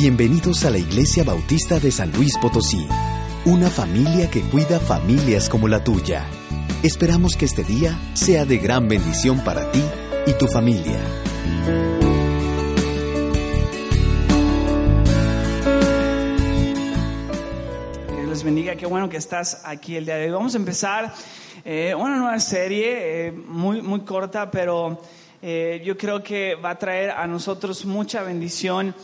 Bienvenidos a la Iglesia Bautista de San Luis Potosí, una familia que cuida familias como la tuya. Esperamos que este día sea de gran bendición para ti y tu familia. Dios les bendiga, qué bueno que estás aquí el día de hoy. Vamos a empezar eh, una nueva serie eh, muy, muy corta, pero eh, yo creo que va a traer a nosotros mucha bendición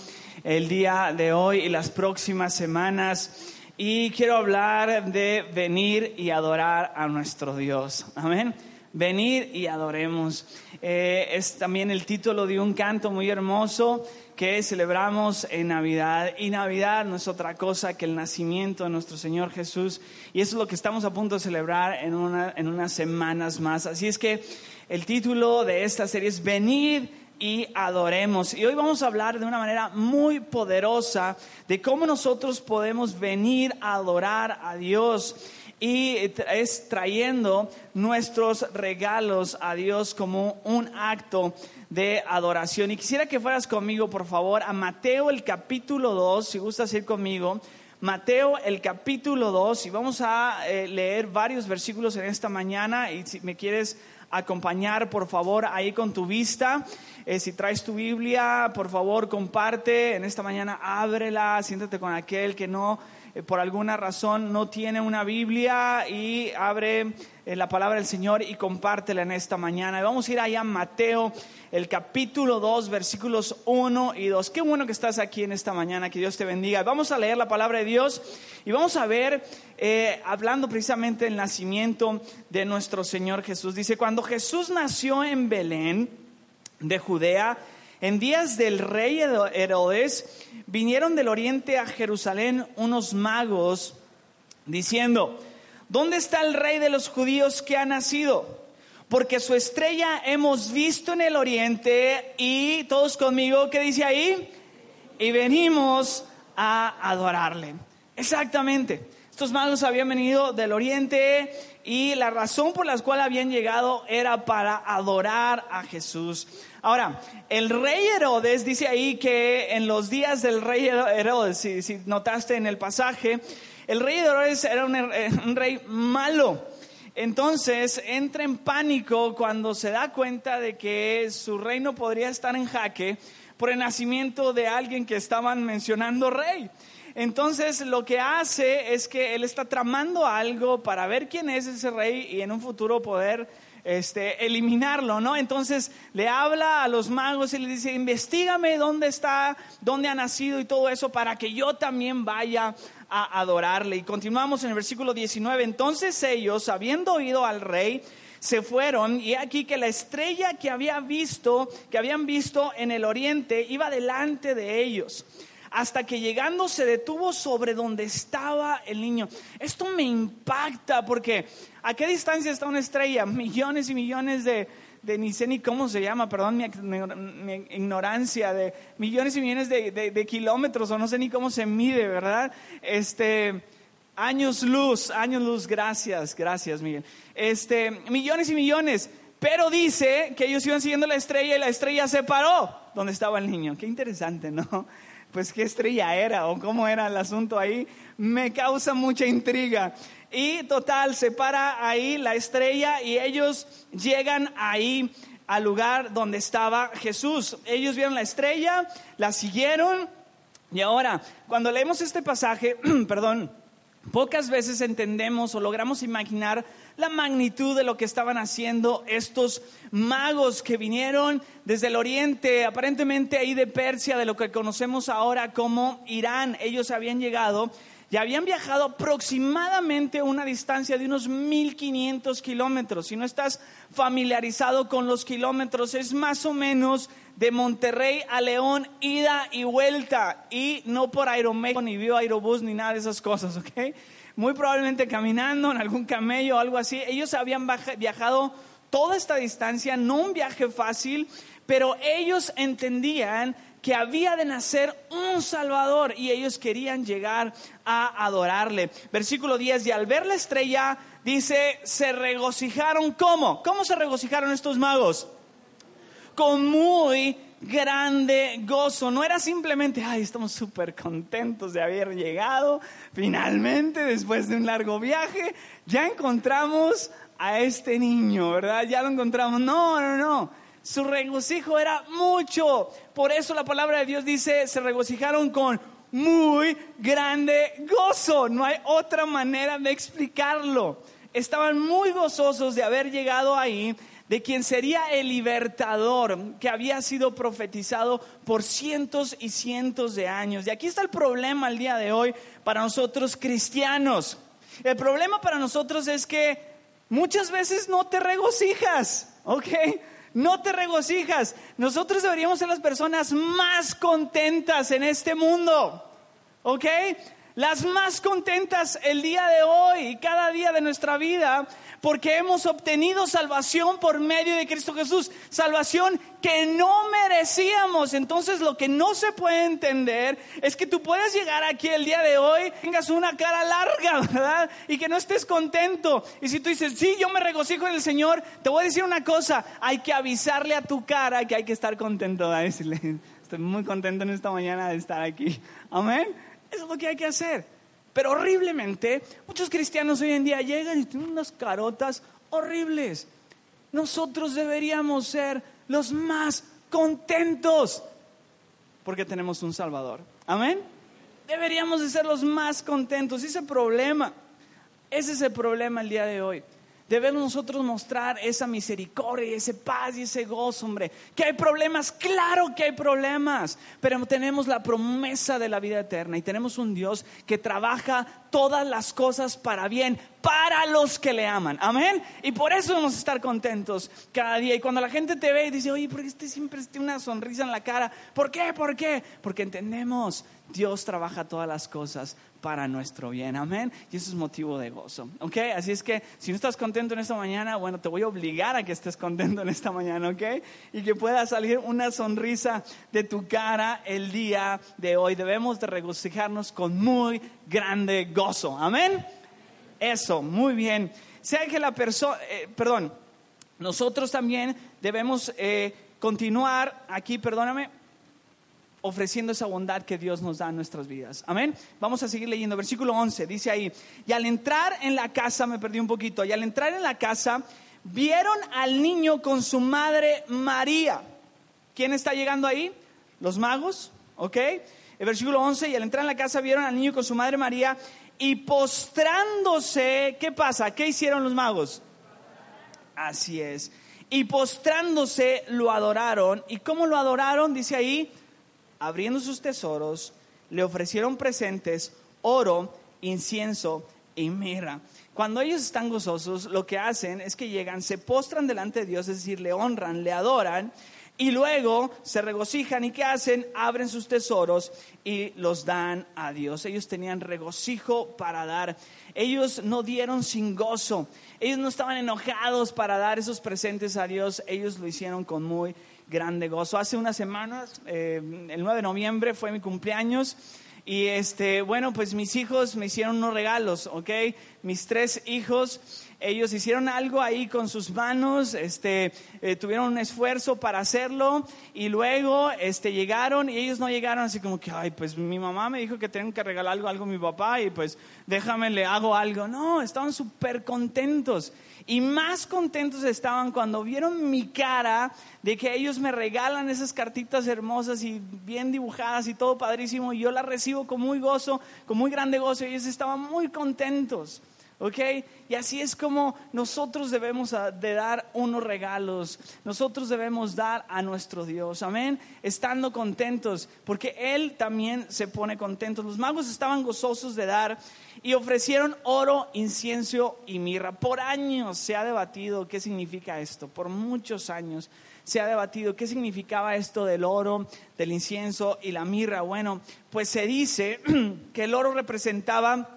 el día de hoy y las próximas semanas. Y quiero hablar de venir y adorar a nuestro Dios. Amén. Venir y adoremos. Eh, es también el título de un canto muy hermoso que celebramos en Navidad. Y Navidad no es otra cosa que el nacimiento de nuestro Señor Jesús. Y eso es lo que estamos a punto de celebrar en, una, en unas semanas más. Así es que el título de esta serie es Venir y adoremos. Y hoy vamos a hablar de una manera muy poderosa de cómo nosotros podemos venir a adorar a Dios. Y es trayendo nuestros regalos a Dios como un acto de adoración. Y quisiera que fueras conmigo, por favor, a Mateo el capítulo 2, si gustas ir conmigo. Mateo el capítulo 2 y vamos a eh, leer varios versículos en esta mañana y si me quieres acompañar, por favor, ahí con tu vista. Eh, si traes tu Biblia, por favor, comparte. En esta mañana, ábrela, siéntate con aquel que no, por alguna razón, no tiene una Biblia y abre eh, la palabra del Señor y compártela en esta mañana. Vamos a ir allá a Mateo, el capítulo 2, versículos 1 y 2. Qué bueno que estás aquí en esta mañana, que Dios te bendiga. Vamos a leer la palabra de Dios y vamos a ver, eh, hablando precisamente del nacimiento de nuestro Señor Jesús. Dice, cuando Jesús nació en Belén de Judea, en días del rey Herodes, vinieron del oriente a Jerusalén unos magos diciendo, ¿dónde está el rey de los judíos que ha nacido? Porque su estrella hemos visto en el oriente y todos conmigo, ¿qué dice ahí? Y venimos a adorarle. Exactamente. Estos magos habían venido del oriente y la razón por la cual habían llegado era para adorar a Jesús. Ahora, el rey Herodes dice ahí que en los días del rey Herodes, si, notaste en el pasaje, el rey Herodes era un, un rey malo. Entonces entra en pánico cuando se da cuenta de que su reino podría estar en jaque por el nacimiento de alguien que estaban mencionando rey. Entonces lo que hace es que él está tramando algo para ver quién es ese rey y en un futuro poder este, eliminarlo, ¿no? Entonces le habla a los magos y le dice, investigame dónde está, dónde ha nacido y todo eso para que yo también vaya a adorarle. Y continuamos en el versículo 19. Entonces ellos, habiendo oído al rey, se fueron y aquí que la estrella que había visto, que habían visto en el oriente, iba delante de ellos hasta que llegando se detuvo sobre donde estaba el niño. Esto me impacta porque ¿a qué distancia está una estrella? Millones y millones de, de ni sé ni cómo se llama, perdón mi, ignorancia, de millones y millones de, de, de, kilómetros o no sé ni cómo se mide, ¿verdad? Este, años luz, años luz, gracias, gracias Miguel. Este, millones y millones, pero dice que ellos iban siguiendo la estrella y la estrella se paró donde estaba el niño. Qué interesante, ¿no? Pues qué estrella era o cómo era el asunto ahí, me causa mucha intriga. Y total, se para ahí la estrella y ellos llegan ahí al lugar donde estaba Jesús. Ellos vieron la estrella, la siguieron y ahora, cuando leemos este pasaje, perdón, pocas veces entendemos o logramos imaginar la magnitud de lo que estaban haciendo estos magos que vinieron desde el oriente, aparentemente ahí de Persia, de lo que conocemos ahora como Irán. Ellos habían llegado y habían viajado aproximadamente una distancia de unos 1500 kilómetros. Si no estás familiarizado con los kilómetros, es más o menos de Monterrey a León, ida y vuelta, y no por Aeroméxico, ni vio Aerobús, ni nada de esas cosas, ¿ok? Muy probablemente caminando en algún camello o algo así. Ellos habían viajado toda esta distancia, no un viaje fácil, pero ellos entendían que había de nacer un Salvador y ellos querían llegar a adorarle. Versículo 10, y al ver la estrella, dice, se regocijaron. ¿Cómo? ¿Cómo se regocijaron estos magos? Con muy grande gozo. No era simplemente, ay, estamos súper contentos de haber llegado finalmente después de un largo viaje. Ya encontramos a este niño, ¿verdad? Ya lo encontramos. No, no, no su regocijo era mucho. Por eso la palabra de Dios dice, se regocijaron con muy grande gozo. No hay otra manera de explicarlo. Estaban muy gozosos de haber llegado ahí, de quien sería el libertador que había sido profetizado por cientos y cientos de años. Y aquí está el problema el día de hoy para nosotros cristianos. El problema para nosotros es que muchas veces no te regocijas, ¿ok? no te regocijas. Nosotros deberíamos ser las personas más contentas en este mundo. ¿Ok? Las más contentas el día de hoy y cada día de nuestra vida porque hemos obtenido salvación por medio de Cristo Jesús, salvación que no merecíamos. Entonces lo que no se puede entender es que tú puedes llegar aquí el día de hoy, tengas una cara larga, ¿verdad? Y que no estés contento. Y si tú dices, sí, yo me regocijo en el Señor, te voy a decir una cosa, hay que avisarle a tu cara que hay que estar contento, a decirle, estoy muy contento en esta mañana de estar aquí. Amén. Eso es lo que hay que hacer. Pero horriblemente, muchos cristianos hoy en día llegan y tienen unas carotas horribles. Nosotros deberíamos ser los más contentos porque tenemos un Salvador. Amén. Deberíamos de ser los más contentos. Ese problema, ese es el problema el día de hoy. Debemos nosotros mostrar esa misericordia, ese paz y ese gozo, hombre. Que hay problemas, claro que hay problemas, pero tenemos la promesa de la vida eterna y tenemos un Dios que trabaja todas las cosas para bien, para los que le aman. Amén. Y por eso debemos estar contentos cada día. Y cuando la gente te ve y dice, oye, ¿por qué este siempre tiene una sonrisa en la cara? ¿Por qué? ¿Por qué? Porque entendemos, Dios trabaja todas las cosas para nuestro bien. Amén. Y eso es motivo de gozo. ¿Ok? Así es que si no estás contento en esta mañana, bueno, te voy a obligar a que estés contento en esta mañana. ¿Ok? Y que pueda salir una sonrisa de tu cara el día de hoy. Debemos de regocijarnos con muy grande gozo. Amén. Eso, muy bien. Sea que la persona, eh, perdón, nosotros también debemos eh, continuar aquí, perdóname ofreciendo esa bondad que Dios nos da en nuestras vidas. Amén. Vamos a seguir leyendo. Versículo 11 dice ahí, y al entrar en la casa, me perdí un poquito, y al entrar en la casa, vieron al niño con su madre María. ¿Quién está llegando ahí? Los magos, ¿ok? El versículo 11, y al entrar en la casa vieron al niño con su madre María y postrándose, ¿qué pasa? ¿Qué hicieron los magos? Así es. Y postrándose lo adoraron. ¿Y cómo lo adoraron? Dice ahí, abriendo sus tesoros, le ofrecieron presentes, oro, incienso y mirra. Cuando ellos están gozosos, lo que hacen es que llegan, se postran delante de Dios, es decir, le honran, le adoran, y luego se regocijan y ¿qué hacen? Abren sus tesoros y los dan a Dios. Ellos tenían regocijo para dar. Ellos no dieron sin gozo. Ellos no estaban enojados para dar esos presentes a Dios. Ellos lo hicieron con muy grande gozo. Hace unas semanas, eh, el 9 de noviembre, fue mi cumpleaños. Y este, bueno, pues mis hijos me hicieron unos regalos, ¿ok? Mis tres hijos ellos hicieron algo ahí con sus manos, este, eh, tuvieron un esfuerzo para hacerlo y luego este, llegaron y ellos no llegaron así como que, ay, pues mi mamá me dijo que tengo que regalar algo, algo a mi papá y pues déjame, le hago algo. No, estaban súper contentos y más contentos estaban cuando vieron mi cara de que ellos me regalan esas cartitas hermosas y bien dibujadas y todo padrísimo y yo las recibo con muy gozo, con muy grande gozo y ellos estaban muy contentos. ¿Ok? Y así es como nosotros debemos a- de dar unos regalos. Nosotros debemos dar a nuestro Dios. Amén. Estando contentos, porque Él también se pone contento. Los magos estaban gozosos de dar y ofrecieron oro, incienso y mirra. Por años se ha debatido qué significa esto. Por muchos años se ha debatido qué significaba esto del oro, del incienso y la mirra. Bueno, pues se dice que el oro representaba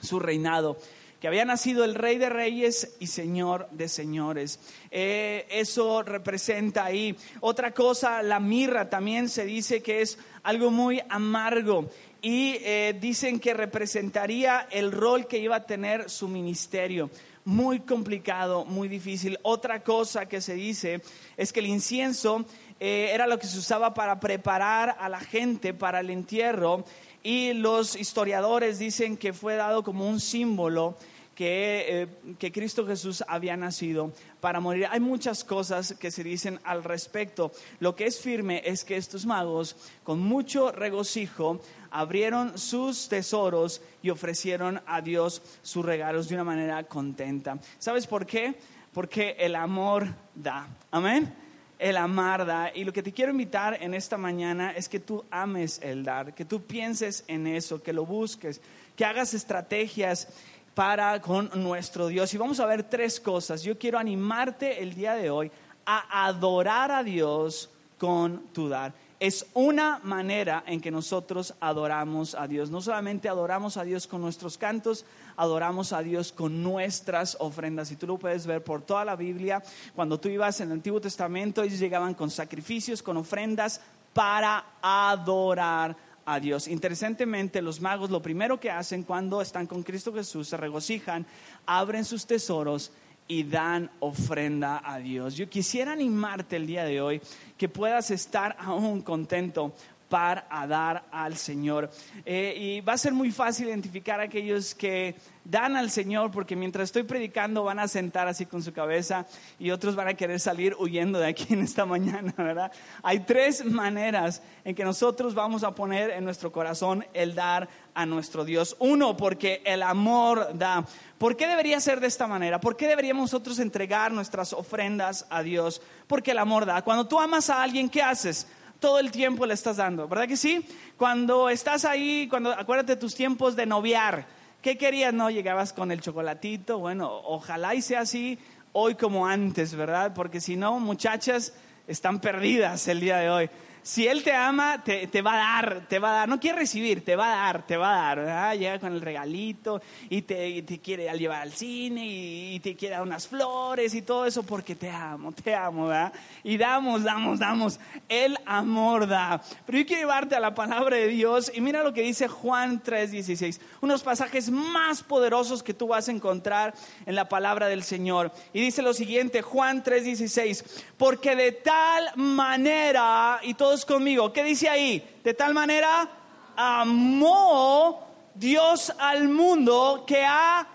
su reinado, que había nacido el rey de reyes y señor de señores. Eh, eso representa ahí. Otra cosa, la mirra también se dice que es algo muy amargo y eh, dicen que representaría el rol que iba a tener su ministerio. Muy complicado, muy difícil. Otra cosa que se dice es que el incienso eh, era lo que se usaba para preparar a la gente para el entierro y los historiadores dicen que fue dado como un símbolo que, eh, que Cristo Jesús había nacido para morir. Hay muchas cosas que se dicen al respecto. Lo que es firme es que estos magos, con mucho regocijo, abrieron sus tesoros y ofrecieron a Dios sus regalos de una manera contenta. ¿Sabes por qué? Porque el amor da. Amén el amar da. Y lo que te quiero invitar en esta mañana es que tú ames el dar, que tú pienses en eso, que lo busques, que hagas estrategias para con nuestro Dios. Y vamos a ver tres cosas. Yo quiero animarte el día de hoy a adorar a Dios con tu dar. Es una manera en que nosotros adoramos a Dios. No solamente adoramos a Dios con nuestros cantos, adoramos a Dios con nuestras ofrendas. Y tú lo puedes ver por toda la Biblia. Cuando tú ibas en el Antiguo Testamento, ellos llegaban con sacrificios, con ofrendas para adorar a Dios. Interesantemente, los magos lo primero que hacen cuando están con Cristo Jesús, se regocijan, abren sus tesoros y dan ofrenda a Dios. Yo quisiera animarte el día de hoy que puedas estar aún contento para dar al Señor. Eh, y va a ser muy fácil identificar a aquellos que dan al Señor porque mientras estoy predicando van a sentar así con su cabeza y otros van a querer salir huyendo de aquí en esta mañana, ¿verdad? Hay tres maneras en que nosotros vamos a poner en nuestro corazón el dar a nuestro Dios. Uno, porque el amor da. ¿Por qué debería ser de esta manera? ¿Por qué deberíamos nosotros entregar nuestras ofrendas a Dios? Porque el amor da. Cuando tú amas a alguien, ¿qué haces? Todo el tiempo le estás dando, ¿verdad que sí? Cuando estás ahí, cuando acuérdate tus tiempos de noviar, ¿qué querías? No, llegabas con el chocolatito, bueno, ojalá y sea así hoy como antes, ¿verdad? Porque si no, muchachas están perdidas el día de hoy. Si Él te ama, te, te, va a dar, te va a dar. No quiere recibir, te va a dar, te va a dar. ¿verdad? Llega con el regalito y te, te quiere llevar al cine y, y, te quiere dar unas flores y todo eso porque te amo, te amo, ¿verdad? Y damos, damos, damos. El amor da. Pero yo quiero llevarte a la palabra de Dios y mira lo que dice Juan 3:16. Unos pasajes más poderosos que tú vas a encontrar en la palabra del Señor. Y dice lo siguiente, Juan 3:16. Porque de tal manera, y todo conmigo. ¿Qué dice ahí? De tal manera amó Dios al mundo que ha...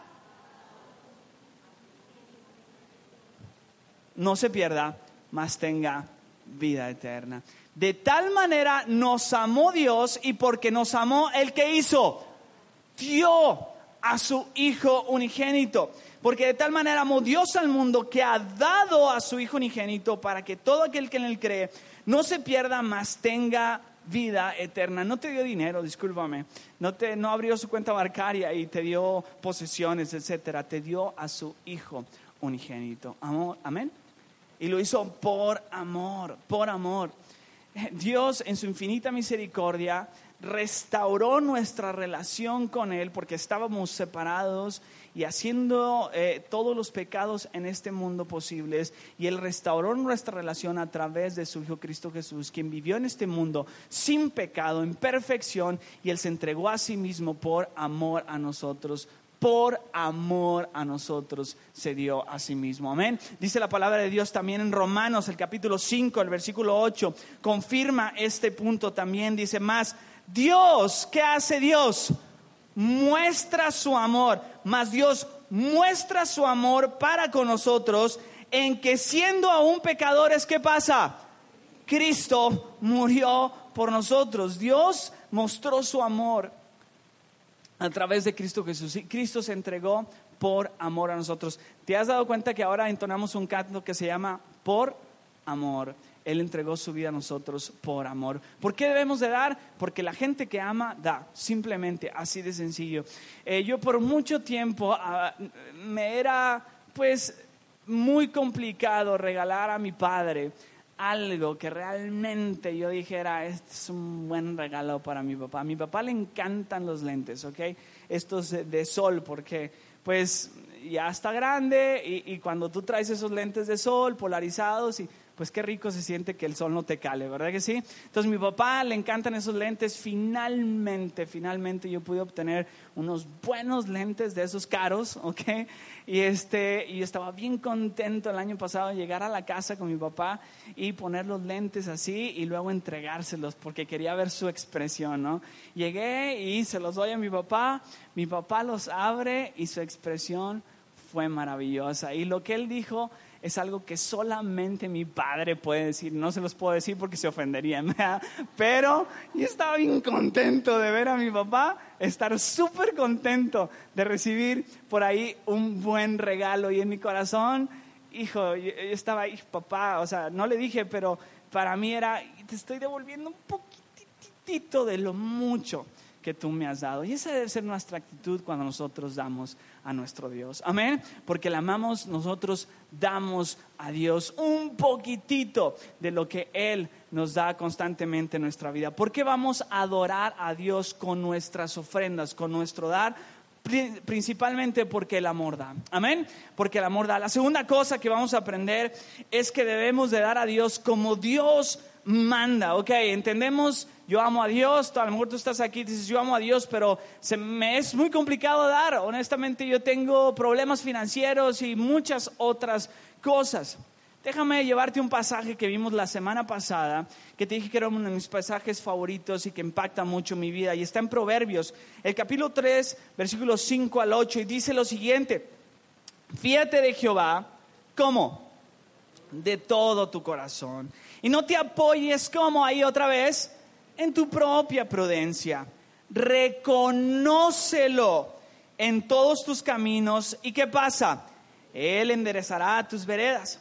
No se pierda, mas tenga vida eterna. De tal manera nos amó Dios y porque nos amó el que hizo, dio a su Hijo unigénito. Porque de tal manera amó Dios al mundo que ha dado a su Hijo unigénito para que todo aquel que en él cree no se pierda, mas tenga vida eterna. No te dio dinero, discúlpame. No, te, no abrió su cuenta bancaria y te dio posesiones, etcétera. Te dio a su Hijo unigénito. Amor, amén. Y lo hizo por amor, por amor. Dios en su infinita misericordia restauró nuestra relación con Él porque estábamos separados y haciendo eh, todos los pecados en este mundo posibles. Y Él restauró nuestra relación a través de su Hijo Cristo Jesús, quien vivió en este mundo sin pecado, en perfección, y Él se entregó a sí mismo por amor a nosotros. Por amor a nosotros se dio a sí mismo. Amén. Dice la palabra de Dios también en Romanos, el capítulo 5, el versículo 8, confirma este punto también. Dice más, Dios, ¿qué hace Dios? Muestra su amor, mas Dios muestra su amor para con nosotros en que siendo aún pecadores, ¿qué pasa? Cristo murió por nosotros. Dios mostró su amor a través de Cristo Jesús. Cristo se entregó por amor a nosotros. ¿Te has dado cuenta que ahora entonamos un canto que se llama Por amor? Él entregó su vida a nosotros por amor. ¿Por qué debemos de dar? Porque la gente que ama da, simplemente así de sencillo. Eh, yo por mucho tiempo ah, me era pues muy complicado regalar a mi padre algo que realmente yo dijera, este es un buen regalo para mi papá. A mi papá le encantan los lentes, ¿ok? Estos de, de sol, porque pues ya está grande y, y, cuando tú traes esos lentes de sol polarizados y pues qué rico se siente que el sol no te cale, ¿verdad que sí? Entonces mi papá le encantan esos lentes, finalmente, finalmente yo pude obtener unos buenos lentes de esos caros, ¿ok? Y, este, y estaba bien contento el año pasado de llegar a la casa con mi papá y poner los lentes así y luego entregárselos porque quería ver su expresión, ¿no? Llegué y se los doy a mi papá, mi papá los abre y su expresión fue maravillosa. Y lo que él dijo es algo que solamente mi padre puede decir. No se los puedo decir porque se ofenderían, pero yo estaba bien contento de ver a mi papá, estar súper contento de recibir por ahí un buen regalo y en mi corazón, hijo, yo estaba ahí, papá, o sea, no le dije, pero para mí era, te estoy devolviendo un poquitito de lo mucho que tú me has dado. Y esa debe ser nuestra actitud cuando nosotros damos a nuestro Dios. Amén. Porque le amamos, nosotros damos a Dios un poquitito de lo que Él nos da constantemente en nuestra vida. ¿Por qué vamos a adorar a Dios con nuestras ofrendas, con nuestro dar? principalmente porque el amor da. Amén. Porque el amor da. La segunda cosa que vamos a aprender es que debemos de dar a Dios como Dios manda. Ok, entendemos yo amo a Dios, a lo mejor tú estás aquí y dices, yo amo a Dios, pero se me es muy complicado dar. Honestamente, yo tengo problemas financieros y muchas otras cosas. Déjame llevarte un pasaje que vimos la semana pasada, que te dije que era uno de mis pasajes favoritos y que impacta mucho mi vida, y está en Proverbios, el capítulo 3, versículos 5 al 8, y dice lo siguiente, fíjate de Jehová, ¿cómo? De todo tu corazón. Y no te apoyes como ahí otra vez en tu propia prudencia. Reconócelo en todos tus caminos. ¿Y qué pasa? Él enderezará tus veredas.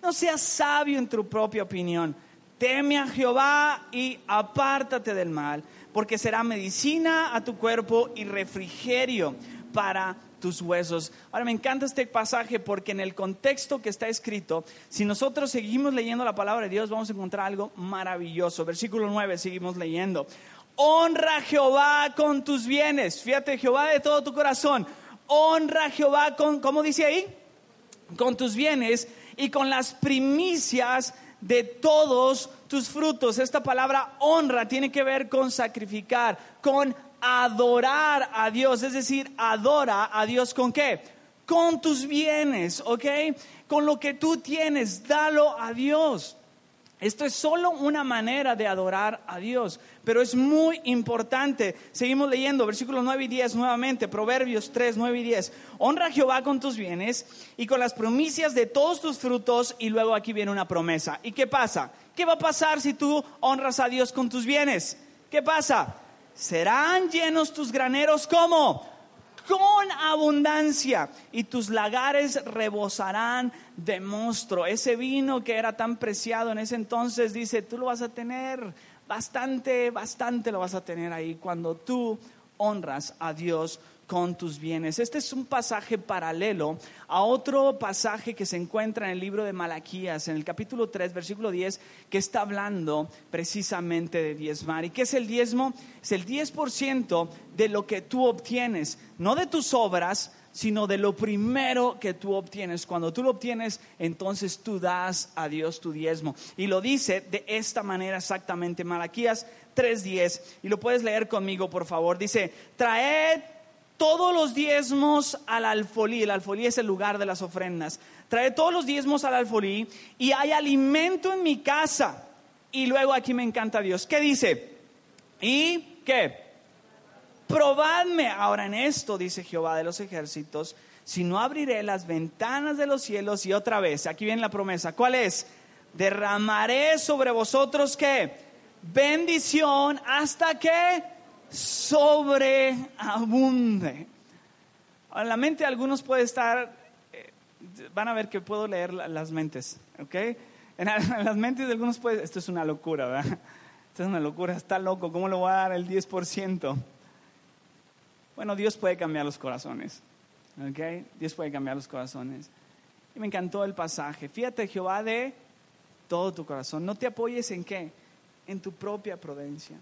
No seas sabio en tu propia opinión. Teme a Jehová y apártate del mal, porque será medicina a tu cuerpo y refrigerio para tus huesos. Ahora me encanta este pasaje porque en el contexto que está escrito, si nosotros seguimos leyendo la palabra de Dios, vamos a encontrar algo maravilloso. Versículo 9, seguimos leyendo. Honra a Jehová con tus bienes. Fíjate, Jehová de todo tu corazón. Honra a Jehová con, ¿cómo dice ahí? Con tus bienes y con las primicias de todos tus frutos. Esta palabra honra tiene que ver con sacrificar, con adorar a Dios, es decir, adora a Dios con qué? Con tus bienes, ¿ok? Con lo que tú tienes, dalo a Dios. Esto es solo una manera de adorar a Dios, pero es muy importante. Seguimos leyendo versículos 9 y 10 nuevamente, Proverbios 3, 9 y 10. Honra a Jehová con tus bienes y con las primicias de todos tus frutos, y luego aquí viene una promesa. ¿Y qué pasa? ¿Qué va a pasar si tú honras a Dios con tus bienes? ¿Qué pasa? Serán llenos tus graneros como con abundancia y tus lagares rebosarán de monstruo. Ese vino que era tan preciado en ese entonces, dice, tú lo vas a tener bastante, bastante lo vas a tener ahí cuando tú honras a Dios con tus bienes. Este es un pasaje paralelo a otro pasaje que se encuentra en el libro de Malaquías, en el capítulo 3, versículo 10, que está hablando precisamente de diezmar. ¿Y qué es el diezmo? Es el 10% de lo que tú obtienes, no de tus obras, sino de lo primero que tú obtienes. Cuando tú lo obtienes, entonces tú das a Dios tu diezmo. Y lo dice de esta manera exactamente Malaquías 3:10. Y lo puedes leer conmigo, por favor. Dice, traed todos los diezmos al alfolí. El alfolí es el lugar de las ofrendas. Trae todos los diezmos al alfolí y hay alimento en mi casa. Y luego aquí me encanta Dios. ¿Qué dice? ¿Y qué? Probadme ahora en esto, dice Jehová de los ejércitos, si no abriré las ventanas de los cielos y otra vez, aquí viene la promesa. ¿Cuál es? Derramaré sobre vosotros qué? Bendición hasta que sobreabunde. Ahora, la mente de algunos puede estar, eh, van a ver que puedo leer la- las mentes, ¿ok? En, en las mentes de algunos puede, esto es una locura, ¿verdad? Esto es una locura, está loco, ¿cómo le voy a dar el 10%? Bueno, Dios puede cambiar los corazones, ¿ok? Dios puede cambiar los corazones. Y me encantó el pasaje. Fíjate, Jehová, de todo tu corazón. No te apoyes en qué? En tu propia prudencia.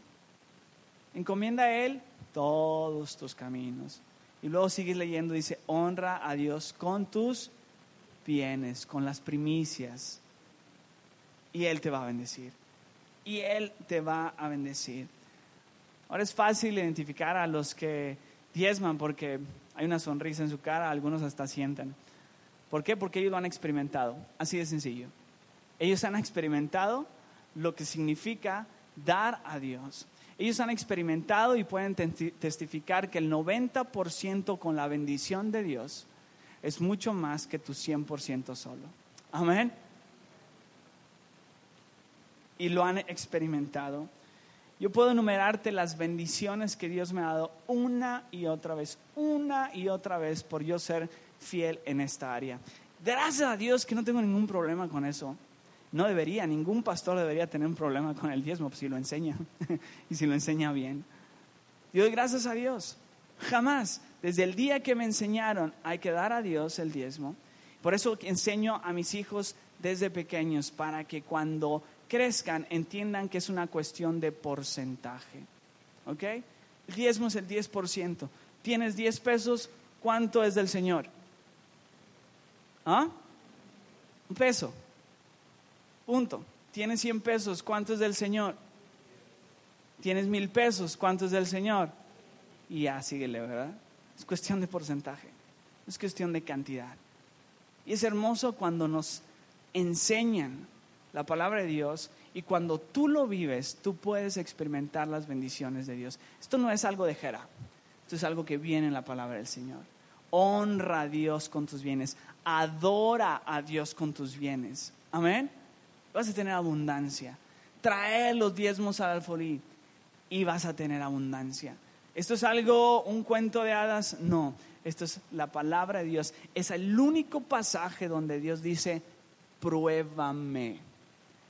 Encomienda a Él todos tus caminos. Y luego sigues leyendo, dice, honra a Dios con tus bienes, con las primicias. Y Él te va a bendecir. Y Él te va a bendecir. Ahora es fácil identificar a los que diezman porque hay una sonrisa en su cara, algunos hasta sientan. ¿Por qué? Porque ellos lo han experimentado. Así de sencillo. Ellos han experimentado lo que significa dar a Dios. Ellos han experimentado y pueden testi- testificar que el 90% con la bendición de Dios es mucho más que tu 100% solo. Amén. Y lo han experimentado. Yo puedo enumerarte las bendiciones que Dios me ha dado una y otra vez, una y otra vez por yo ser fiel en esta área. Gracias a Dios que no tengo ningún problema con eso. No debería, ningún pastor debería tener un problema con el diezmo si lo enseña y si lo enseña bien. Yo doy gracias a Dios. Jamás, desde el día que me enseñaron, hay que dar a Dios el diezmo. Por eso enseño a mis hijos desde pequeños para que cuando crezcan entiendan que es una cuestión de porcentaje. ¿Ok? El diezmo es el 10%. Tienes 10 pesos, ¿cuánto es del Señor? ¿Ah? Un peso. Punto. Tienes 100 pesos, ¿cuánto es del Señor? Tienes mil pesos, ¿cuánto es del Señor? Y ya síguele, ¿verdad? Es cuestión de porcentaje, es cuestión de cantidad. Y es hermoso cuando nos enseñan la palabra de Dios y cuando tú lo vives, tú puedes experimentar las bendiciones de Dios. Esto no es algo de jera, esto es algo que viene en la palabra del Señor. Honra a Dios con tus bienes, adora a Dios con tus bienes. Amén. Vas a tener abundancia. Trae los diezmos al alfolí y vas a tener abundancia. ¿Esto es algo, un cuento de hadas? No, esto es la palabra de Dios. Es el único pasaje donde Dios dice, pruébame.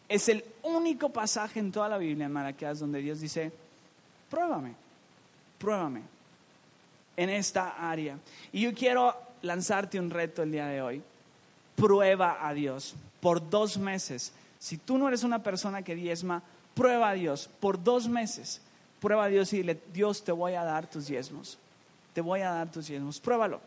Es el único pasaje en toda la Biblia, en Malaquías, donde Dios dice, pruébame, pruébame en esta área. Y yo quiero lanzarte un reto el día de hoy. Prueba a Dios por dos meses. Si tú no eres una persona que diezma, prueba a Dios por dos meses. Prueba a Dios y dile, Dios te voy a dar tus diezmos. Te voy a dar tus diezmos. Pruébalo.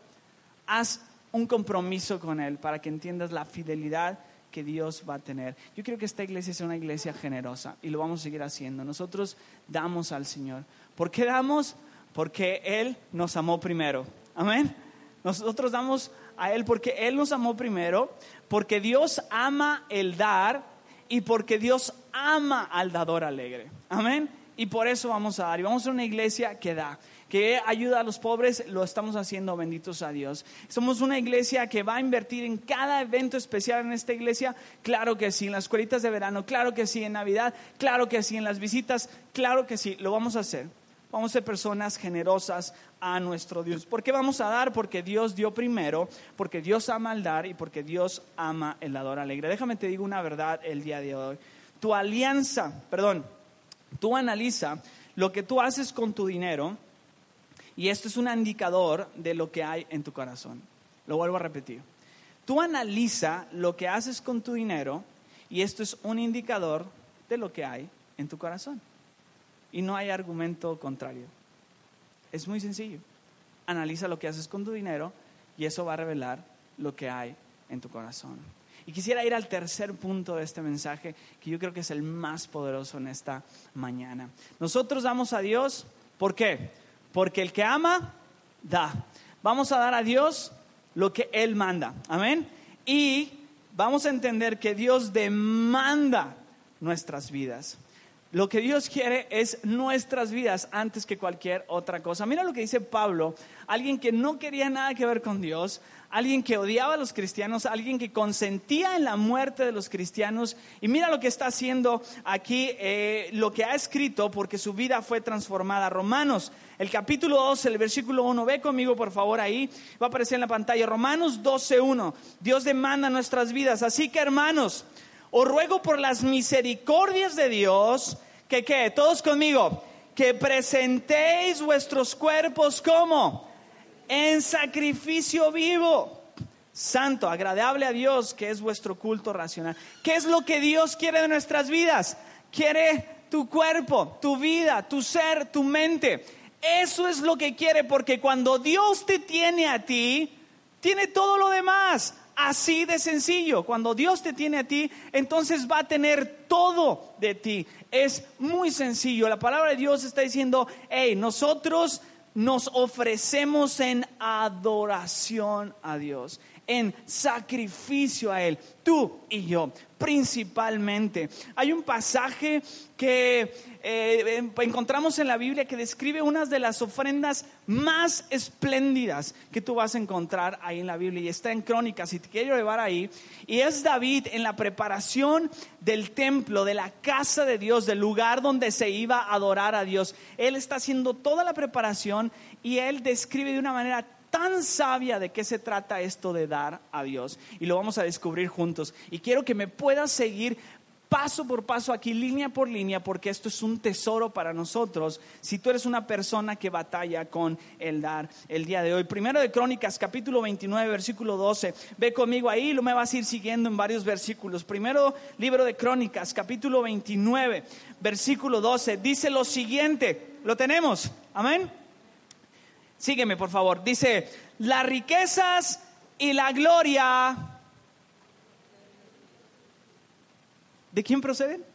Haz un compromiso con Él para que entiendas la fidelidad que Dios va a tener. Yo quiero que esta iglesia sea una iglesia generosa y lo vamos a seguir haciendo. Nosotros damos al Señor. ¿Por qué damos? Porque Él nos amó primero. Amén. Nosotros damos a Él porque Él nos amó primero, porque Dios ama el dar y porque Dios ama al dador alegre. Amén. Y por eso vamos a dar. Y vamos a una iglesia que da, que ayuda a los pobres, lo estamos haciendo, benditos a Dios. Somos una iglesia que va a invertir en cada evento especial en esta iglesia. Claro que sí, en las escuelitas de verano, claro que sí, en Navidad, claro que sí, en las visitas, claro que sí, lo vamos a hacer. Vamos a ser personas generosas a nuestro Dios. ¿Por qué vamos a dar? Porque Dios dio primero, porque Dios ama al dar y porque Dios ama el dador alegre. Déjame te digo una verdad el día de hoy. Tu alianza, perdón, tú analiza lo que tú haces con tu dinero y esto es un indicador de lo que hay en tu corazón. Lo vuelvo a repetir. Tú analiza lo que haces con tu dinero y esto es un indicador de lo que hay en tu corazón. Y no hay argumento contrario. Es muy sencillo. Analiza lo que haces con tu dinero y eso va a revelar lo que hay en tu corazón. Y quisiera ir al tercer punto de este mensaje, que yo creo que es el más poderoso en esta mañana. Nosotros damos a Dios, ¿por qué? Porque el que ama, da. Vamos a dar a Dios lo que Él manda. Amén. Y vamos a entender que Dios demanda nuestras vidas. Lo que Dios quiere es nuestras vidas antes que cualquier otra cosa. Mira lo que dice Pablo, alguien que no quería nada que ver con Dios, alguien que odiaba a los cristianos, alguien que consentía en la muerte de los cristianos. Y mira lo que está haciendo aquí, eh, lo que ha escrito, porque su vida fue transformada. Romanos, el capítulo 12, el versículo 1, ve conmigo por favor ahí, va a aparecer en la pantalla. Romanos 12, 1, Dios demanda nuestras vidas. Así que hermanos, os ruego por las misericordias de Dios, que qué, todos conmigo, que presentéis vuestros cuerpos como en sacrificio vivo, santo, agradable a Dios, que es vuestro culto racional. ¿Qué es lo que Dios quiere de nuestras vidas? Quiere tu cuerpo, tu vida, tu ser, tu mente. Eso es lo que quiere, porque cuando Dios te tiene a ti, tiene todo lo demás. Así de sencillo. Cuando Dios te tiene a ti, entonces va a tener todo de ti. Es muy sencillo. La palabra de Dios está diciendo, hey, nosotros nos ofrecemos en adoración a Dios, en sacrificio a Él, tú y yo, principalmente. Hay un pasaje que eh, encontramos en la Biblia que describe unas de las ofrendas más espléndidas que tú vas a encontrar ahí en la Biblia y está en Crónicas y te quiero llevar ahí. Y es David en la preparación del templo, de la casa de Dios, del lugar donde se iba a adorar a Dios. Él está haciendo toda la preparación y él describe de una manera tan sabia de qué se trata esto de dar a Dios. Y lo vamos a descubrir juntos. Y quiero que me puedas seguir paso por paso aquí, línea por línea, porque esto es un tesoro para nosotros. Si tú eres una persona que batalla con el dar el día de hoy. Primero de Crónicas, capítulo 29, versículo 12. Ve conmigo ahí, lo me vas a ir siguiendo en varios versículos. Primero libro de Crónicas, capítulo 29, versículo 12. Dice lo siguiente, ¿lo tenemos? Amén. Sígueme, por favor. Dice, las riquezas y la gloria. ¿De quién proceden?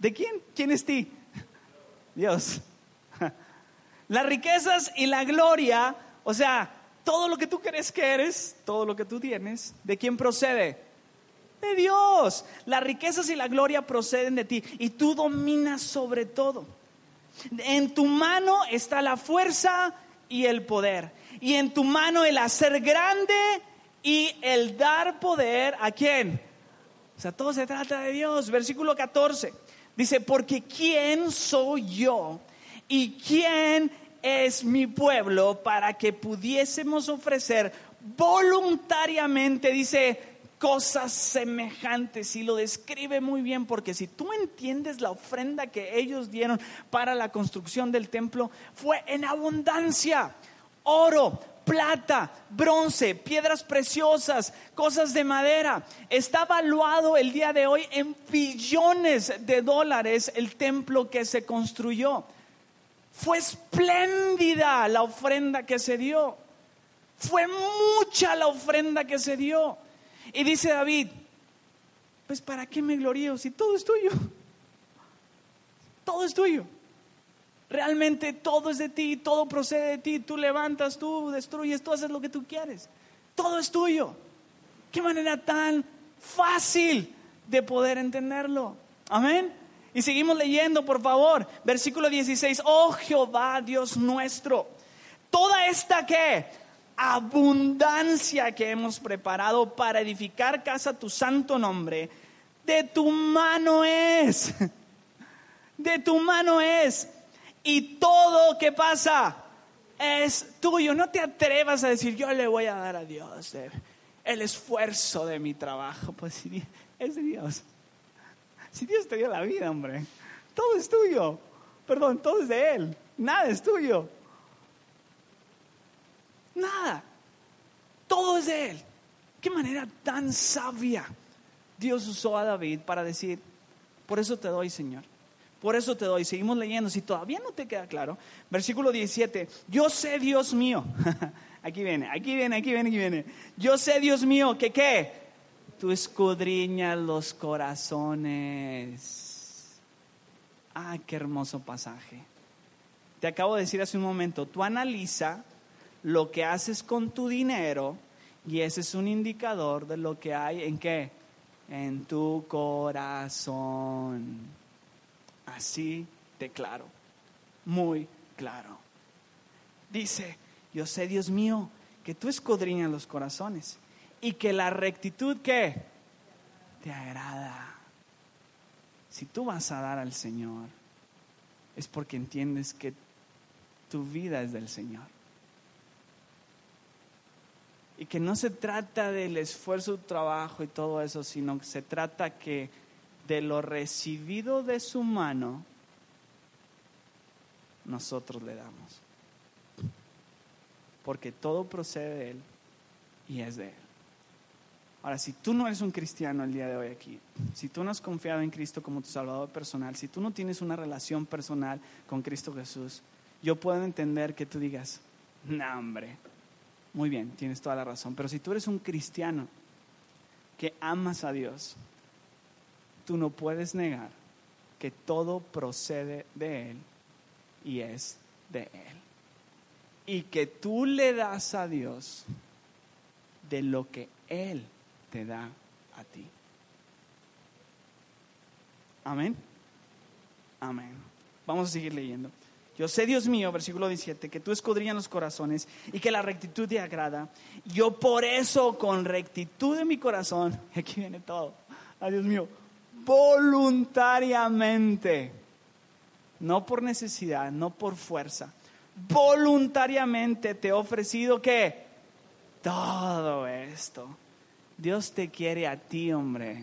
¿De quién? ¿Quién es ti? Dios. Las riquezas y la gloria, o sea, todo lo que tú crees que eres, todo lo que tú tienes, ¿de quién procede? De Dios. Las riquezas y la gloria proceden de ti y tú dominas sobre todo. En tu mano está la fuerza y el poder. Y en tu mano el hacer grande y el dar poder a quién. O sea, todo se trata de Dios. Versículo 14 dice, porque ¿quién soy yo y quién es mi pueblo para que pudiésemos ofrecer voluntariamente, dice, cosas semejantes y lo describe muy bien porque si tú entiendes la ofrenda que ellos dieron para la construcción del templo fue en abundancia, oro, plata, bronce, piedras preciosas, cosas de madera. Está valuado el día de hoy en billones de dólares el templo que se construyó. Fue espléndida la ofrenda que se dio. Fue mucha la ofrenda que se dio. Y dice David, pues ¿para qué me glorío si todo es tuyo? Todo es tuyo. Realmente todo es de ti, todo procede de ti. Tú levantas, tú destruyes, tú haces lo que tú quieres. Todo es tuyo. Qué manera tan fácil de poder entenderlo. Amén. Y seguimos leyendo, por favor. Versículo 16. Oh Jehová, Dios nuestro. Toda esta que abundancia que hemos preparado para edificar casa tu santo nombre, de tu mano es, de tu mano es. Y todo que pasa es tuyo. No te atrevas a decir, yo le voy a dar a Dios el esfuerzo de mi trabajo. Pues es de Dios. Si Dios te dio la vida, hombre, todo es tuyo. Perdón, todo es de Él. Nada es tuyo. Nada. Todo es de Él. Qué manera tan sabia Dios usó a David para decir, por eso te doy, Señor. Por eso te doy. Seguimos leyendo. Si todavía no te queda claro, versículo 17. Yo sé, Dios mío. aquí viene, aquí viene, aquí viene, aquí viene. Yo sé, Dios mío, que qué. Tú escudriñas los corazones. Ah, qué hermoso pasaje. Te acabo de decir hace un momento. Tú analiza lo que haces con tu dinero y ese es un indicador de lo que hay en qué? en tu corazón. Así de claro, muy claro. Dice, yo sé, Dios mío, que tú escudriñas los corazones y que la rectitud que te agrada. Si tú vas a dar al Señor, es porque entiendes que tu vida es del Señor. Y que no se trata del esfuerzo, trabajo y todo eso, sino que se trata que de lo recibido de su mano, nosotros le damos. Porque todo procede de Él y es de Él. Ahora, si tú no eres un cristiano el día de hoy aquí, si tú no has confiado en Cristo como tu Salvador personal, si tú no tienes una relación personal con Cristo Jesús, yo puedo entender que tú digas, no hombre, muy bien, tienes toda la razón, pero si tú eres un cristiano que amas a Dios, tú no puedes negar que todo procede de Él y es de Él. Y que tú le das a Dios de lo que Él te da a ti. Amén. Amén. Vamos a seguir leyendo. Yo sé, Dios mío, versículo 17, que tú escudriñas los corazones y que la rectitud te agrada. Yo por eso, con rectitud de mi corazón, aquí viene todo, ay Dios mío, voluntariamente, no por necesidad, no por fuerza, voluntariamente te he ofrecido que todo esto. Dios te quiere a ti, hombre.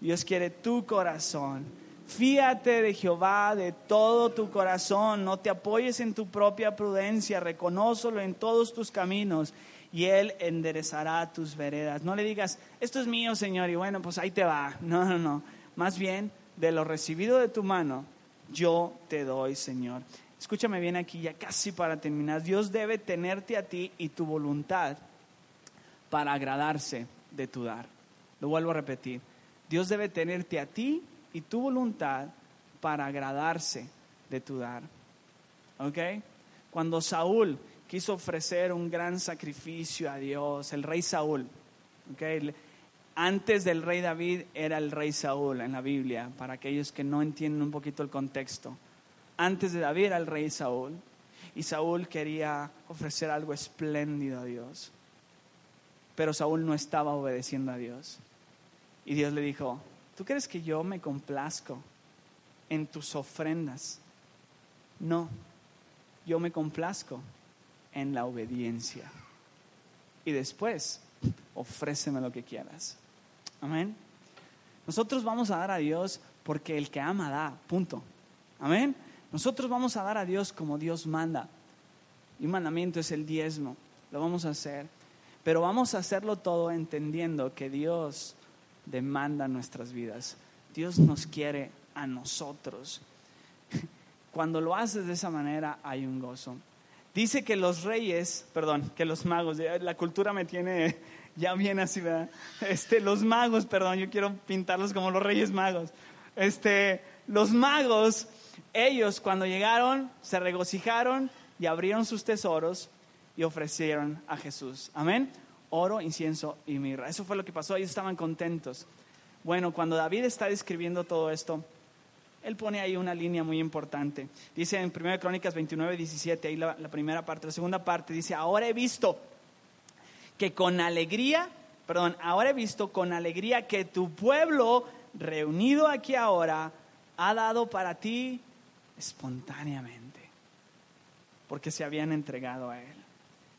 Dios quiere tu corazón. Fíate de Jehová de todo tu corazón, no te apoyes en tu propia prudencia, reconócelo en todos tus caminos y Él enderezará tus veredas. No le digas, esto es mío, Señor, y bueno, pues ahí te va. No, no, no. Más bien, de lo recibido de tu mano, yo te doy, Señor. Escúchame bien aquí, ya casi para terminar. Dios debe tenerte a ti y tu voluntad para agradarse de tu dar. Lo vuelvo a repetir. Dios debe tenerte a ti y tu voluntad para agradarse de tu dar. ¿Ok? Cuando Saúl quiso ofrecer un gran sacrificio a Dios, el rey Saúl, ¿ok? Antes del rey David era el rey Saúl en la Biblia, para aquellos que no entienden un poquito el contexto. Antes de David era el rey Saúl y Saúl quería ofrecer algo espléndido a Dios. Pero Saúl no estaba obedeciendo a Dios. Y Dios le dijo, ¿tú crees que yo me complazco en tus ofrendas? No, yo me complazco en la obediencia. Y después, ofréceme lo que quieras. Amén. Nosotros vamos a dar a Dios porque el que ama da, punto. Amén. Nosotros vamos a dar a Dios como Dios manda. Y un mandamiento es el diezmo. Lo vamos a hacer. Pero vamos a hacerlo todo entendiendo que Dios demanda nuestras vidas. Dios nos quiere a nosotros. Cuando lo haces de esa manera hay un gozo. Dice que los reyes, perdón, que los magos, la cultura me tiene ya bien así, ¿verdad? Este, los magos, perdón, yo quiero pintarlos como los reyes magos. Este, los magos, ellos cuando llegaron se regocijaron y abrieron sus tesoros y ofrecieron a Jesús. Amén oro, incienso y mirra. Eso fue lo que pasó, ellos estaban contentos. Bueno, cuando David está describiendo todo esto, él pone ahí una línea muy importante. Dice en 1 Crónicas 29, 17, ahí la, la primera parte, la segunda parte, dice, ahora he visto que con alegría, perdón, ahora he visto con alegría que tu pueblo reunido aquí ahora ha dado para ti espontáneamente, porque se habían entregado a Él.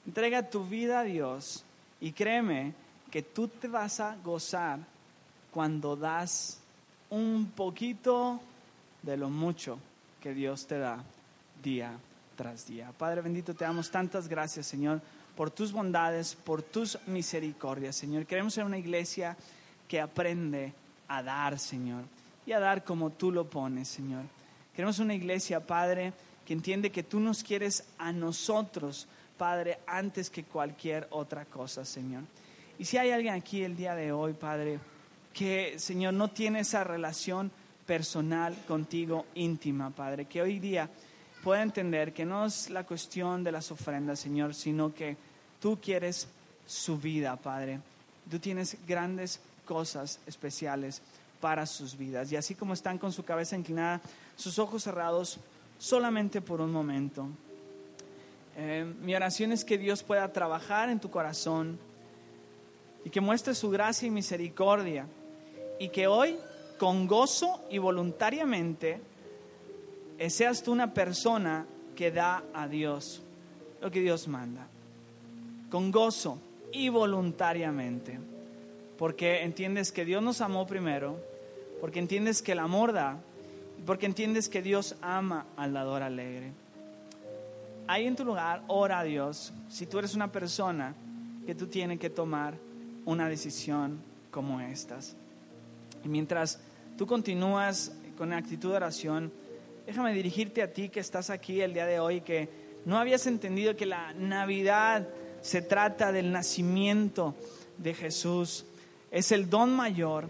Entrega tu vida a Dios y créeme que tú te vas a gozar cuando das un poquito de lo mucho que Dios te da día tras día. Padre bendito, te damos tantas gracias, Señor, por tus bondades, por tus misericordias, Señor. Queremos ser una iglesia que aprende a dar, Señor, y a dar como tú lo pones, Señor. Queremos una iglesia, Padre, que entiende que tú nos quieres a nosotros Padre, antes que cualquier otra cosa, Señor. Y si hay alguien aquí el día de hoy, Padre, que, Señor, no tiene esa relación personal contigo íntima, Padre, que hoy día pueda entender que no es la cuestión de las ofrendas, Señor, sino que tú quieres su vida, Padre. Tú tienes grandes cosas especiales para sus vidas. Y así como están con su cabeza inclinada, sus ojos cerrados, solamente por un momento. Eh, mi oración es que Dios pueda trabajar en tu corazón y que muestre su gracia y misericordia y que hoy, con gozo y voluntariamente, eh, seas tú una persona que da a Dios lo que Dios manda, con gozo y voluntariamente, porque entiendes que Dios nos amó primero, porque entiendes que el amor da, porque entiendes que Dios ama al dador alegre. Ahí en tu lugar, ora a Dios si tú eres una persona que tú tienes que tomar una decisión como estas. Y mientras tú continúas con actitud de oración, déjame dirigirte a ti que estás aquí el día de hoy, que no habías entendido que la Navidad se trata del nacimiento de Jesús. Es el don mayor,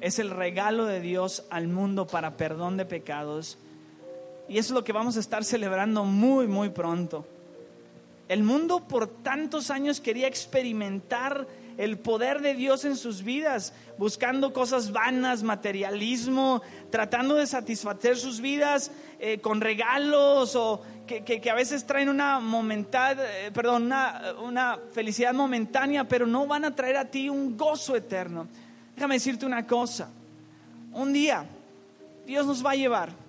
es el regalo de Dios al mundo para perdón de pecados. Y eso es lo que vamos a estar celebrando muy, muy pronto. El mundo por tantos años quería experimentar el poder de Dios en sus vidas, buscando cosas vanas, materialismo, tratando de satisfacer sus vidas eh, con regalos o que, a veces traen una eh, perdón, una, una felicidad momentánea, pero no van a traer a ti un gozo eterno. Déjame decirte una cosa. Un día Dios nos va a llevar.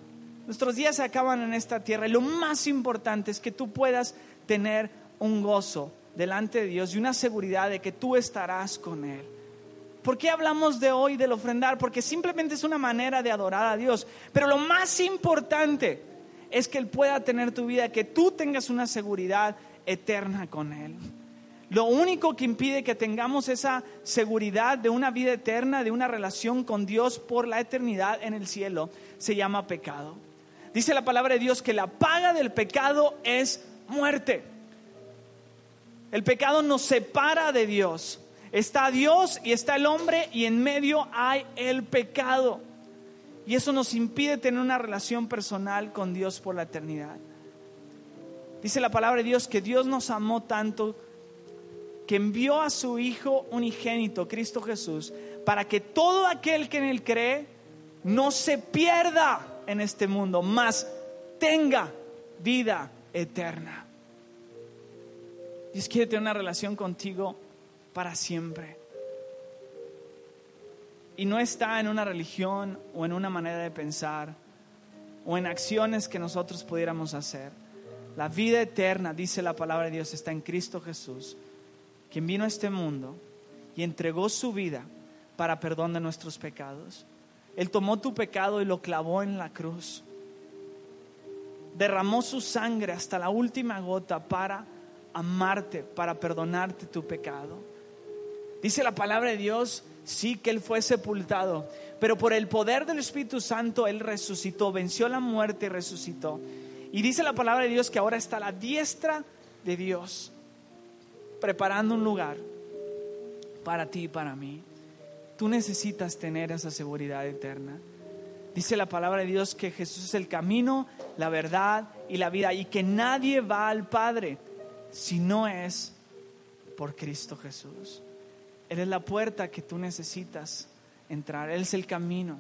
Nuestros días se acaban en esta tierra y lo más importante es que tú puedas tener un gozo delante de Dios y una seguridad de que tú estarás con Él. ¿Por qué hablamos de hoy del ofrendar? Porque simplemente es una manera de adorar a Dios. Pero lo más importante es que Él pueda tener tu vida, que tú tengas una seguridad eterna con Él. Lo único que impide que tengamos esa seguridad de una vida eterna, de una relación con Dios por la eternidad en el cielo, se llama pecado. Dice la palabra de Dios que la paga del pecado es muerte. El pecado nos separa de Dios. Está Dios y está el hombre y en medio hay el pecado. Y eso nos impide tener una relación personal con Dios por la eternidad. Dice la palabra de Dios que Dios nos amó tanto que envió a su Hijo unigénito, Cristo Jesús, para que todo aquel que en Él cree no se pierda en este mundo, mas tenga vida eterna. Dios quiere tener una relación contigo para siempre. Y no está en una religión o en una manera de pensar o en acciones que nosotros pudiéramos hacer. La vida eterna, dice la palabra de Dios, está en Cristo Jesús, quien vino a este mundo y entregó su vida para perdón de nuestros pecados. Él tomó tu pecado y lo clavó en la cruz. Derramó su sangre hasta la última gota para amarte, para perdonarte tu pecado. Dice la palabra de Dios, sí que Él fue sepultado, pero por el poder del Espíritu Santo Él resucitó, venció la muerte y resucitó. Y dice la palabra de Dios que ahora está a la diestra de Dios, preparando un lugar para ti y para mí. Tú necesitas tener esa seguridad eterna. Dice la palabra de Dios que Jesús es el camino, la verdad y la vida y que nadie va al Padre si no es por Cristo Jesús. Él es la puerta que tú necesitas entrar. Él es el camino.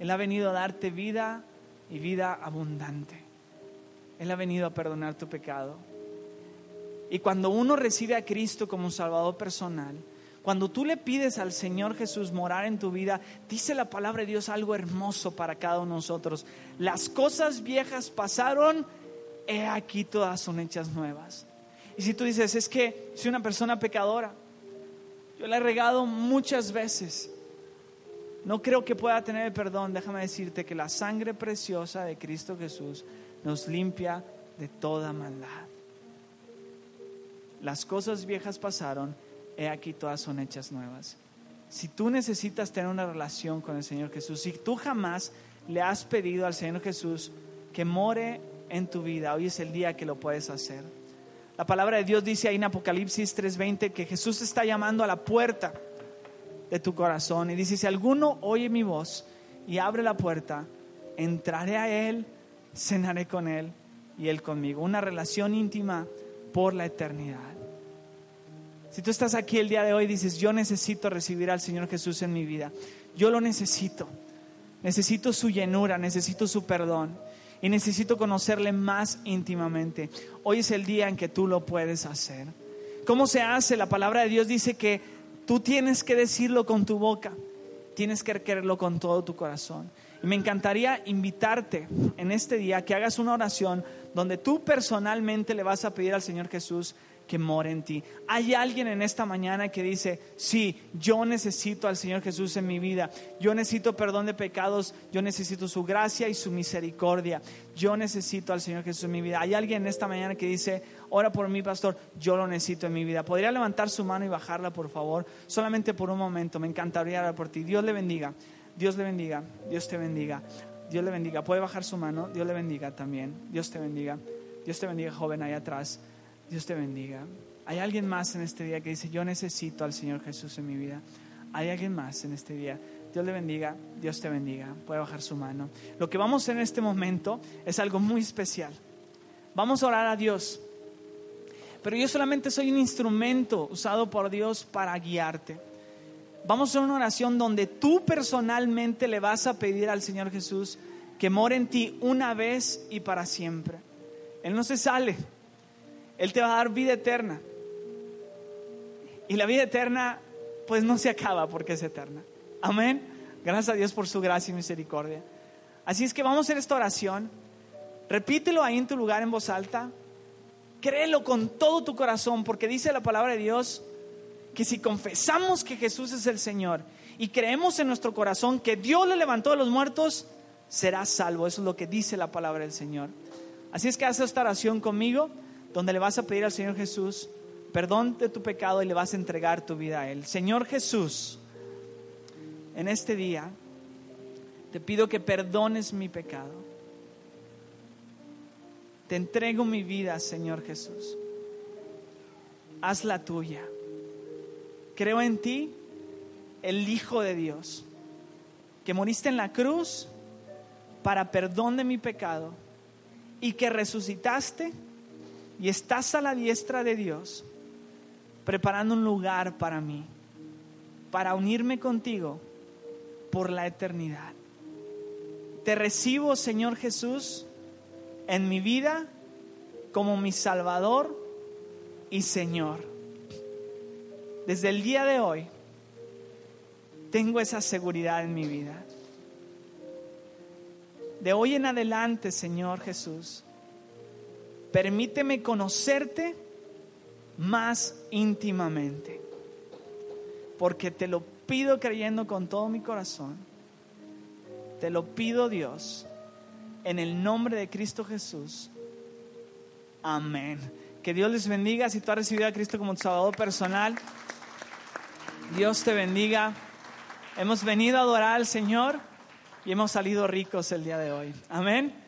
Él ha venido a darte vida y vida abundante. Él ha venido a perdonar tu pecado. Y cuando uno recibe a Cristo como Salvador personal, cuando tú le pides al Señor Jesús morar en tu vida, dice la palabra de Dios algo hermoso para cada uno de nosotros. Las cosas viejas pasaron he aquí todas son hechas nuevas. Y si tú dices, es que soy una persona pecadora, yo la he regado muchas veces, no creo que pueda tener perdón, déjame decirte que la sangre preciosa de Cristo Jesús nos limpia de toda maldad. Las cosas viejas pasaron, he aquí todas son hechas nuevas. Si tú necesitas tener una relación con el Señor Jesús, si tú jamás le has pedido al Señor Jesús que more en tu vida. Hoy es el día que lo puedes hacer. La palabra de Dios dice ahí en Apocalipsis 3:20 que Jesús está llamando a la puerta de tu corazón y dice, si alguno oye mi voz y abre la puerta, entraré a Él, cenaré con Él y Él conmigo. Una relación íntima por la eternidad. Si tú estás aquí el día de hoy y dices, yo necesito recibir al Señor Jesús en mi vida, yo lo necesito. Necesito su llenura, necesito su perdón y necesito conocerle más íntimamente. Hoy es el día en que tú lo puedes hacer. ¿Cómo se hace? La palabra de Dios dice que tú tienes que decirlo con tu boca, tienes que quererlo con todo tu corazón. Y me encantaría invitarte en este día que hagas una oración donde tú personalmente le vas a pedir al Señor Jesús que more en ti. Hay alguien en esta mañana que dice, sí, yo necesito al Señor Jesús en mi vida, yo necesito perdón de pecados, yo necesito su gracia y su misericordia, yo necesito al Señor Jesús en mi vida. Hay alguien en esta mañana que dice, ora por mí, pastor, yo lo necesito en mi vida. ¿Podría levantar su mano y bajarla, por favor? Solamente por un momento, me encantaría orar por ti. Dios le bendiga, Dios le bendiga, Dios te bendiga. Dios le bendiga. Puede bajar su mano. Dios le bendiga también. Dios te bendiga. Dios te bendiga, joven, ahí atrás. Dios te bendiga. Hay alguien más en este día que dice, yo necesito al Señor Jesús en mi vida. Hay alguien más en este día. Dios le bendiga, Dios te bendiga. Puede bajar su mano. Lo que vamos a hacer en este momento es algo muy especial. Vamos a orar a Dios. Pero yo solamente soy un instrumento usado por Dios para guiarte. Vamos a hacer una oración donde tú personalmente le vas a pedir al Señor Jesús que more en ti una vez y para siempre. Él no se sale. Él te va a dar vida eterna. Y la vida eterna, pues no se acaba porque es eterna. Amén. Gracias a Dios por su gracia y misericordia. Así es que vamos a hacer esta oración. Repítelo ahí en tu lugar en voz alta. Créelo con todo tu corazón, porque dice la palabra de Dios que si confesamos que Jesús es el Señor y creemos en nuestro corazón que Dios le levantó de los muertos, serás salvo. Eso es lo que dice la palabra del Señor. Así es que haz esta oración conmigo donde le vas a pedir al Señor Jesús perdón de tu pecado y le vas a entregar tu vida a Él. Señor Jesús, en este día te pido que perdones mi pecado. Te entrego mi vida, Señor Jesús. Haz la tuya. Creo en ti, el Hijo de Dios, que moriste en la cruz para perdón de mi pecado y que resucitaste y estás a la diestra de Dios, preparando un lugar para mí, para unirme contigo por la eternidad. Te recibo, Señor Jesús, en mi vida como mi Salvador y Señor. Desde el día de hoy tengo esa seguridad en mi vida. De hoy en adelante, Señor Jesús, permíteme conocerte más íntimamente, porque te lo pido creyendo con todo mi corazón, te lo pido Dios, en el nombre de Cristo Jesús. Amén. Que Dios les bendiga si tú has recibido a Cristo como tu Salvador personal. Dios te bendiga. Hemos venido a adorar al Señor y hemos salido ricos el día de hoy. Amén.